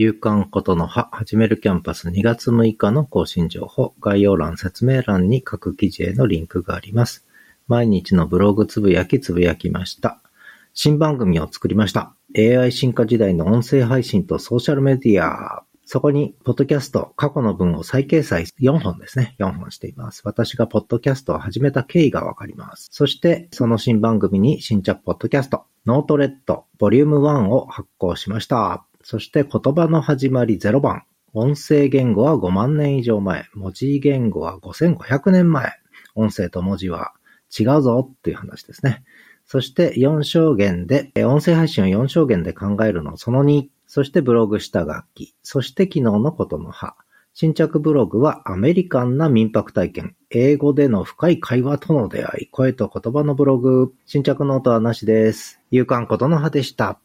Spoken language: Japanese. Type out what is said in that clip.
夕刊ことの葉、始めるキャンパス2月6日の更新情報、概要欄、説明欄に各記事へのリンクがあります。毎日のブログつぶやきつぶやきました。新番組を作りました。AI 進化時代の音声配信とソーシャルメディア。そこに、ポッドキャスト、過去の文を再掲載4本ですね。4本しています。私がポッドキャストを始めた経緯がわかります。そして、その新番組に新着ポッドキャスト、ノートレッド、ボリューム1を発行しました。そして、言葉の始まり0番。音声言語は5万年以上前。文字言語は5500年前。音声と文字は違うぞっていう話ですね。そして4象限で、音声配信を4象限で考えるのその2。そしてブログ下書き。そして昨日のことの葉。新着ブログはアメリカンな民泊体験。英語での深い会話との出会い。声と言葉のブログ。新着ノートはなしです。夕刊ことの葉でした。